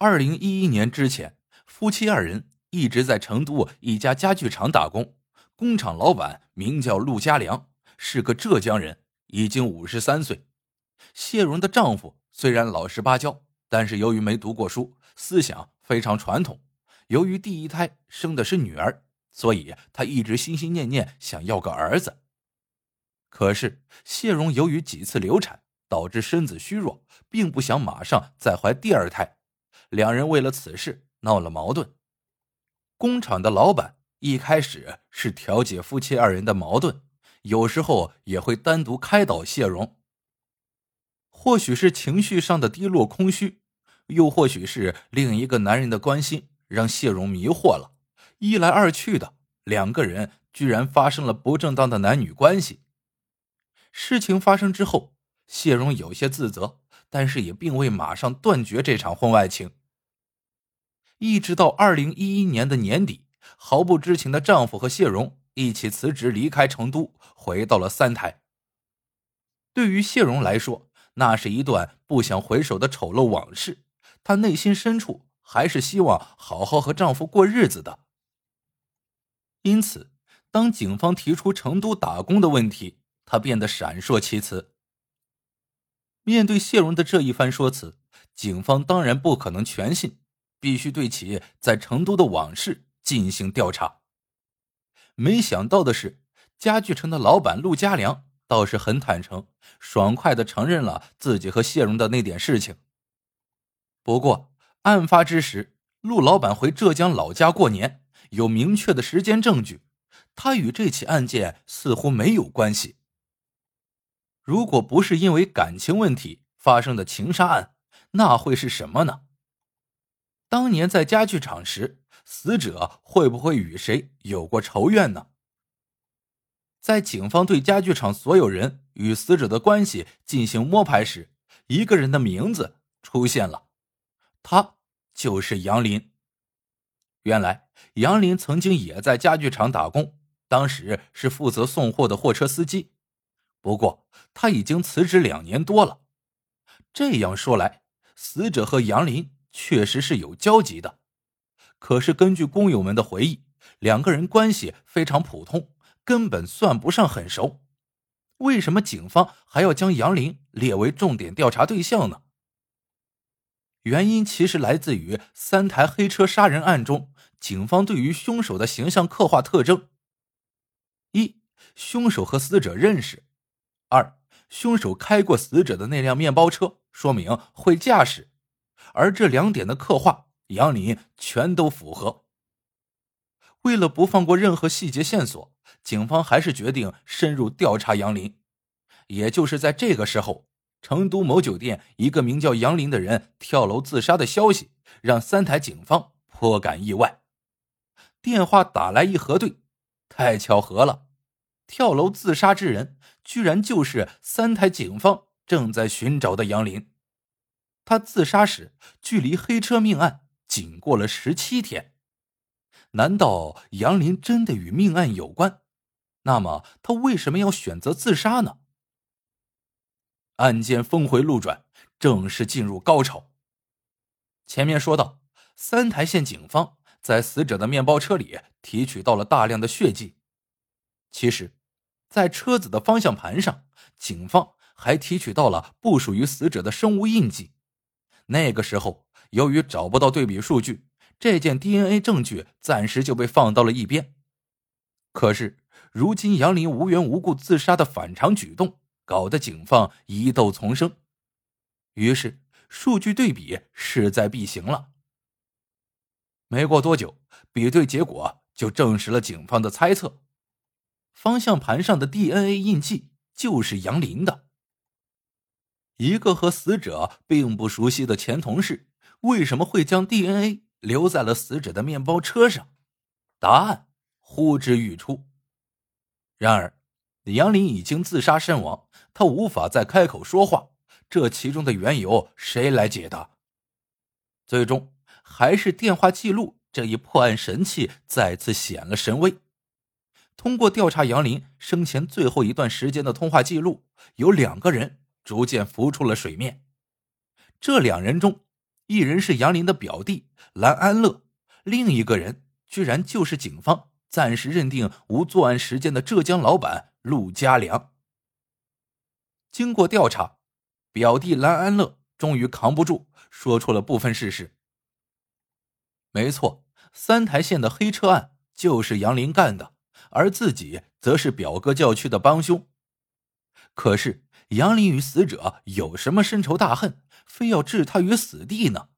二零一一年之前，夫妻二人一直在成都一家家具厂打工。工厂老板名叫陆家良，是个浙江人，已经五十三岁。谢荣的丈夫虽然老实巴交，但是由于没读过书，思想非常传统。由于第一胎生的是女儿，所以他一直心心念念想要个儿子。可是谢荣由于几次流产，导致身子虚弱，并不想马上再怀第二胎。两人为了此事闹了矛盾。工厂的老板一开始是调解夫妻二人的矛盾，有时候也会单独开导谢荣。或许是情绪上的低落空虚，又或许是另一个男人的关心，让谢荣迷惑了。一来二去的，两个人居然发生了不正当的男女关系。事情发生之后，谢荣有些自责，但是也并未马上断绝这场婚外情。一直到二零一一年的年底，毫不知情的丈夫和谢荣一起辞职离开成都，回到了三台。对于谢荣来说，那是一段不想回首的丑陋往事。她内心深处还是希望好好和丈夫过日子的。因此，当警方提出成都打工的问题，她变得闪烁其词。面对谢荣的这一番说辞，警方当然不可能全信。必须对其在成都的往事进行调查。没想到的是，家具城的老板陆家良倒是很坦诚、爽快的承认了自己和谢荣的那点事情。不过，案发之时，陆老板回浙江老家过年，有明确的时间证据，他与这起案件似乎没有关系。如果不是因为感情问题发生的情杀案，那会是什么呢？当年在家具厂时，死者会不会与谁有过仇怨呢？在警方对家具厂所有人与死者的关系进行摸排时，一个人的名字出现了，他就是杨林。原来，杨林曾经也在家具厂打工，当时是负责送货的货车司机。不过，他已经辞职两年多了。这样说来，死者和杨林。确实是有交集的，可是根据工友们的回忆，两个人关系非常普通，根本算不上很熟。为什么警方还要将杨林列为重点调查对象呢？原因其实来自于三台黑车杀人案中，警方对于凶手的形象刻画特征：一、凶手和死者认识；二、凶手开过死者的那辆面包车，说明会驾驶。而这两点的刻画，杨林全都符合。为了不放过任何细节线索，警方还是决定深入调查杨林。也就是在这个时候，成都某酒店一个名叫杨林的人跳楼自杀的消息，让三台警方颇感意外。电话打来一核对，太巧合了，跳楼自杀之人居然就是三台警方正在寻找的杨林。他自杀时，距离黑车命案仅过了十七天。难道杨林真的与命案有关？那么他为什么要选择自杀呢？案件峰回路转，正式进入高潮。前面说到，三台县警方在死者的面包车里提取到了大量的血迹。其实，在车子的方向盘上，警方还提取到了不属于死者的生物印记。那个时候，由于找不到对比数据，这件 DNA 证据暂时就被放到了一边。可是，如今杨林无缘无故自杀的反常举动，搞得警方疑窦丛生。于是，数据对比势在必行了。没过多久，比对结果就证实了警方的猜测：方向盘上的 DNA 印记就是杨林的。一个和死者并不熟悉的前同事，为什么会将 DNA 留在了死者的面包车上？答案呼之欲出。然而，杨林已经自杀身亡，他无法再开口说话，这其中的缘由谁来解答？最终，还是电话记录这一破案神器再次显了神威。通过调查杨林生前最后一段时间的通话记录，有两个人。逐渐浮出了水面。这两人中，一人是杨林的表弟蓝安乐，另一个人居然就是警方暂时认定无作案时间的浙江老板陆家良。经过调查，表弟蓝安乐终于扛不住，说出了部分事实。没错，三台县的黑车案就是杨林干的，而自己则是表哥叫去的帮凶。可是杨林与死者有什么深仇大恨，非要置他于死地呢？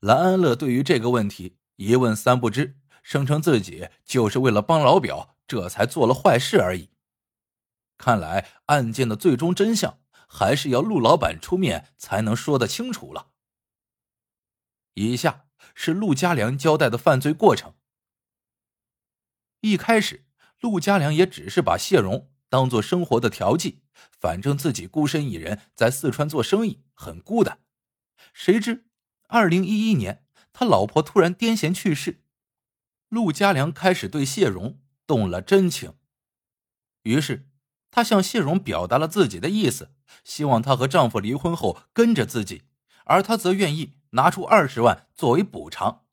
蓝安乐对于这个问题一问三不知，声称自己就是为了帮老表，这才做了坏事而已。看来案件的最终真相还是要陆老板出面才能说得清楚了。以下是陆家良交代的犯罪过程。一开始，陆家良也只是把谢荣当做生活的调剂，反正自己孤身一人在四川做生意，很孤单。谁知，二零一一年他老婆突然癫痫去世，陆家良开始对谢荣动了真情，于是。他向谢荣表达了自己的意思，希望她和丈夫离婚后跟着自己，而她则愿意拿出二十万作为补偿。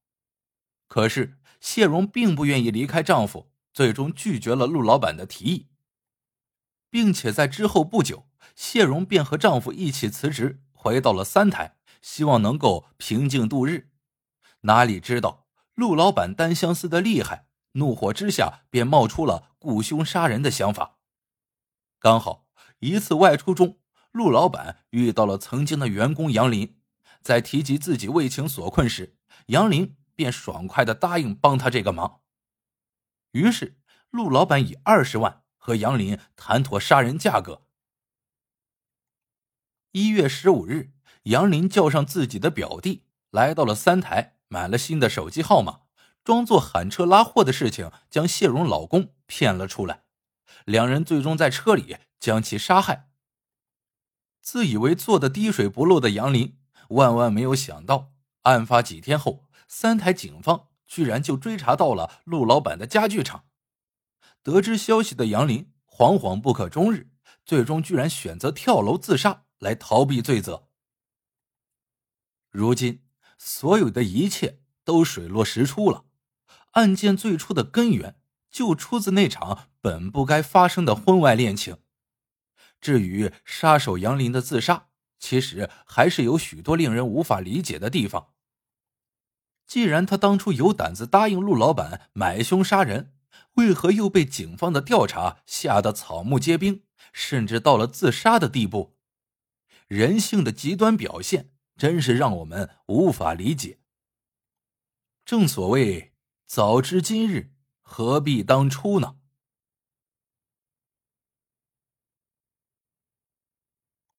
可是谢荣并不愿意离开丈夫，最终拒绝了陆老板的提议，并且在之后不久，谢荣便和丈夫一起辞职，回到了三台，希望能够平静度日。哪里知道陆老板单相思的厉害，怒火之下便冒出了雇凶杀人的想法。刚好一次外出中，陆老板遇到了曾经的员工杨林，在提及自己为情所困时，杨林便爽快的答应帮他这个忙。于是，陆老板以二十万和杨林谈妥杀人价格。一月十五日，杨林叫上自己的表弟来到了三台，买了新的手机号码，装作喊车拉货的事情，将谢荣老公骗了出来。两人最终在车里将其杀害。自以为做的滴水不漏的杨林，万万没有想到，案发几天后，三台警方居然就追查到了陆老板的家具厂。得知消息的杨林惶惶不可终日，最终居然选择跳楼自杀来逃避罪责。如今，所有的一切都水落石出了，案件最初的根源。就出自那场本不该发生的婚外恋情。至于杀手杨林的自杀，其实还是有许多令人无法理解的地方。既然他当初有胆子答应陆老板买凶杀人，为何又被警方的调查吓得草木皆兵，甚至到了自杀的地步？人性的极端表现，真是让我们无法理解。正所谓，早知今日。何必当初呢？